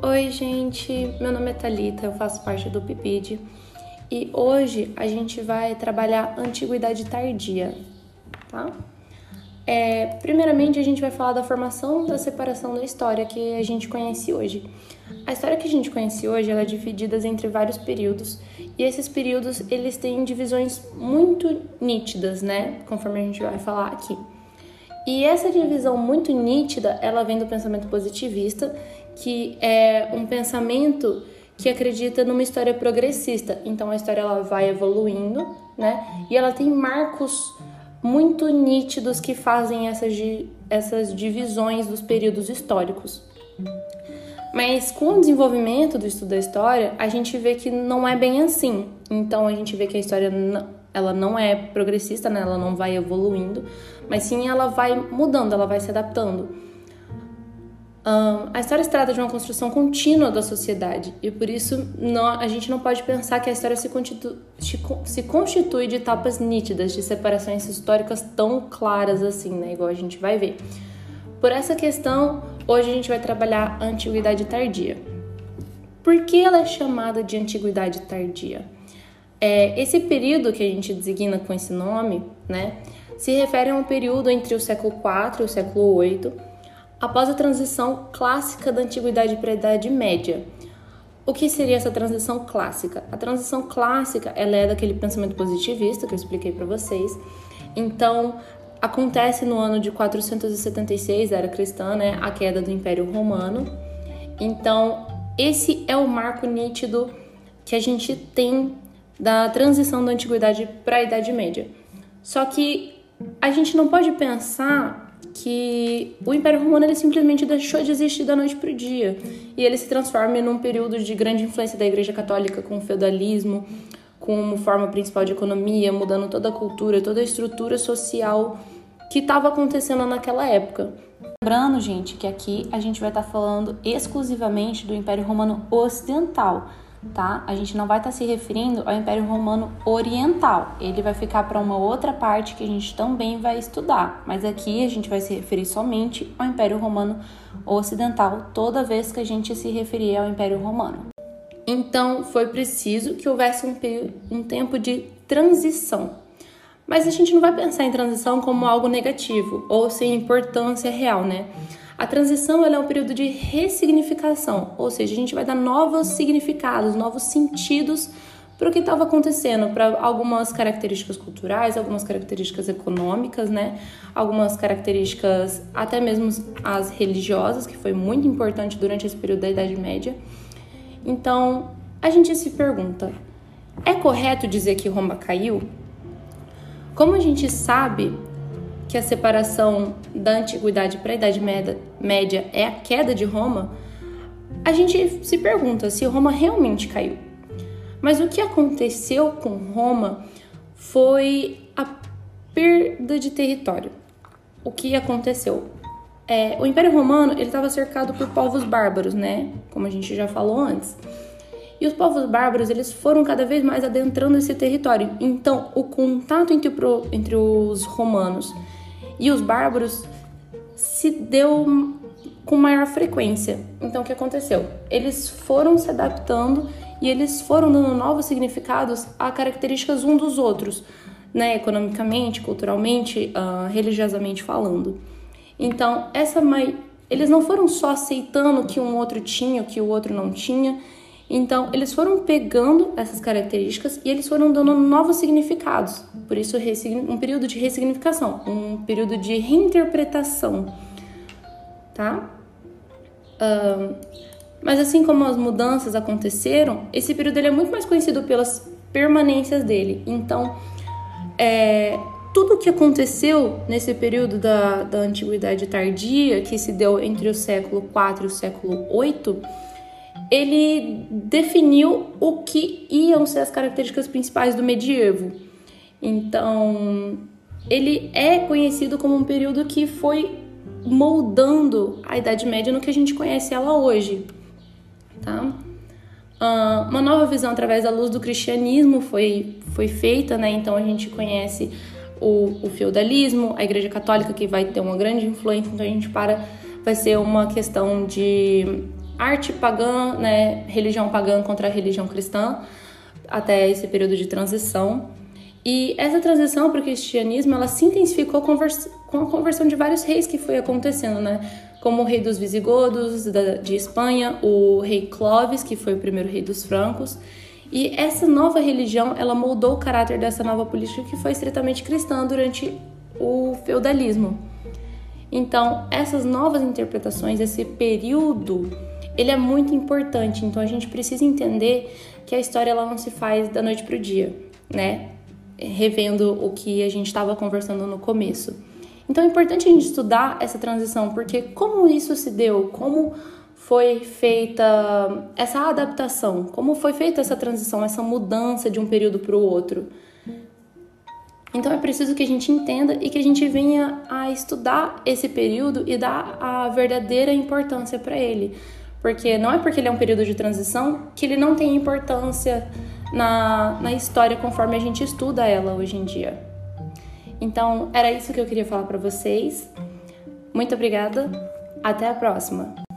Oi, gente. Meu nome é Talita, eu faço parte do PIPID e hoje a gente vai trabalhar antiguidade tardia, tá? É, primeiramente, a gente vai falar da formação da separação da história que a gente conhece hoje. A história que a gente conhece hoje ela é dividida entre vários períodos e esses períodos eles têm divisões muito nítidas, né? Conforme a gente vai falar aqui. E essa divisão muito nítida, ela vem do pensamento positivista, que é um pensamento que acredita numa história progressista. Então a história ela vai evoluindo, né? E ela tem marcos muito nítidos que fazem essas, essas divisões dos períodos históricos. Mas com o desenvolvimento do estudo da história, a gente vê que não é bem assim. Então a gente vê que a história ela não é progressista, né? ela não vai evoluindo, mas sim ela vai mudando, ela vai se adaptando. Um, a história se trata de uma construção contínua da sociedade e por isso não, a gente não pode pensar que a história se, constitu, se constitui de etapas nítidas, de separações históricas tão claras assim, né? Igual a gente vai ver. Por essa questão, hoje a gente vai trabalhar a antiguidade tardia. Por que ela é chamada de antiguidade tardia? É, esse período que a gente designa com esse nome, né, se refere a um período entre o século IV e o século VIII após a transição clássica da antiguidade para a Idade Média. O que seria essa transição clássica? A transição clássica ela é daquele pensamento positivista que eu expliquei para vocês. Então, acontece no ano de 476, era cristã, né, a queda do Império Romano. Então, esse é o marco nítido que a gente tem da transição da antiguidade para a Idade Média. Só que a gente não pode pensar que o Império Romano ele simplesmente deixou de existir da noite para o dia e ele se transforma num período de grande influência da Igreja Católica com o feudalismo como forma principal de economia, mudando toda a cultura, toda a estrutura social que estava acontecendo naquela época. Lembrando, gente, que aqui a gente vai estar tá falando exclusivamente do Império Romano Ocidental tá? A gente não vai estar tá se referindo ao Império Romano Oriental. Ele vai ficar para uma outra parte que a gente também vai estudar, mas aqui a gente vai se referir somente ao Império Romano Ocidental toda vez que a gente se referir ao Império Romano. Então, foi preciso que houvesse um, um tempo de transição. Mas a gente não vai pensar em transição como algo negativo ou sem importância real, né? A transição é um período de ressignificação, ou seja, a gente vai dar novos significados, novos sentidos para o que estava acontecendo, para algumas características culturais, algumas características econômicas, né? Algumas características até mesmo as religiosas, que foi muito importante durante esse período da Idade Média. Então, a gente se pergunta: é correto dizer que Roma caiu? Como a gente sabe que a separação da antiguidade para a Idade Média é a queda de Roma, a gente se pergunta se Roma realmente caiu. Mas o que aconteceu com Roma foi a perda de território. O que aconteceu? É, o Império Romano ele estava cercado por povos bárbaros, né? Como a gente já falou antes. E os povos bárbaros eles foram cada vez mais adentrando esse território. Então, o contato entre, entre os romanos e os bárbaros se deu com maior frequência. Então, o que aconteceu? Eles foram se adaptando e eles foram dando novos significados a características um dos outros, né? Economicamente, culturalmente, uh, religiosamente falando. Então, essa eles não foram só aceitando que um outro tinha, que o outro não tinha, então, eles foram pegando essas características e eles foram dando novos significados. Por isso, um período de ressignificação, um período de reinterpretação, tá? Mas assim como as mudanças aconteceram, esse período ele é muito mais conhecido pelas permanências dele. Então, é, tudo o que aconteceu nesse período da, da antiguidade tardia, que se deu entre o século IV e o século VIII, ele definiu o que iam ser as características principais do medievo. Então, ele é conhecido como um período que foi moldando a Idade Média no que a gente conhece ela hoje, tá? Uh, uma nova visão através da luz do cristianismo foi, foi feita, né? Então a gente conhece o, o feudalismo, a Igreja Católica que vai ter uma grande influência, então a gente para vai ser uma questão de arte pagã, né, religião pagã contra a religião cristã, até esse período de transição. E essa transição para o cristianismo, ela se intensificou com a conversão de vários reis que foi acontecendo, né? Como o rei dos visigodos de Espanha, o rei Clovis, que foi o primeiro rei dos francos. E essa nova religião, ela moldou o caráter dessa nova política que foi estritamente cristã durante o feudalismo. Então, essas novas interpretações, esse período, ele é muito importante. Então, a gente precisa entender que a história ela não se faz da noite para o dia, né? Revendo o que a gente estava conversando no começo. Então, é importante a gente estudar essa transição, porque como isso se deu, como foi feita essa adaptação, como foi feita essa transição, essa mudança de um período para o outro. Então é preciso que a gente entenda e que a gente venha a estudar esse período e dar a verdadeira importância para ele. Porque não é porque ele é um período de transição que ele não tem importância na, na história conforme a gente estuda ela hoje em dia. Então, era isso que eu queria falar para vocês. Muito obrigada. Até a próxima.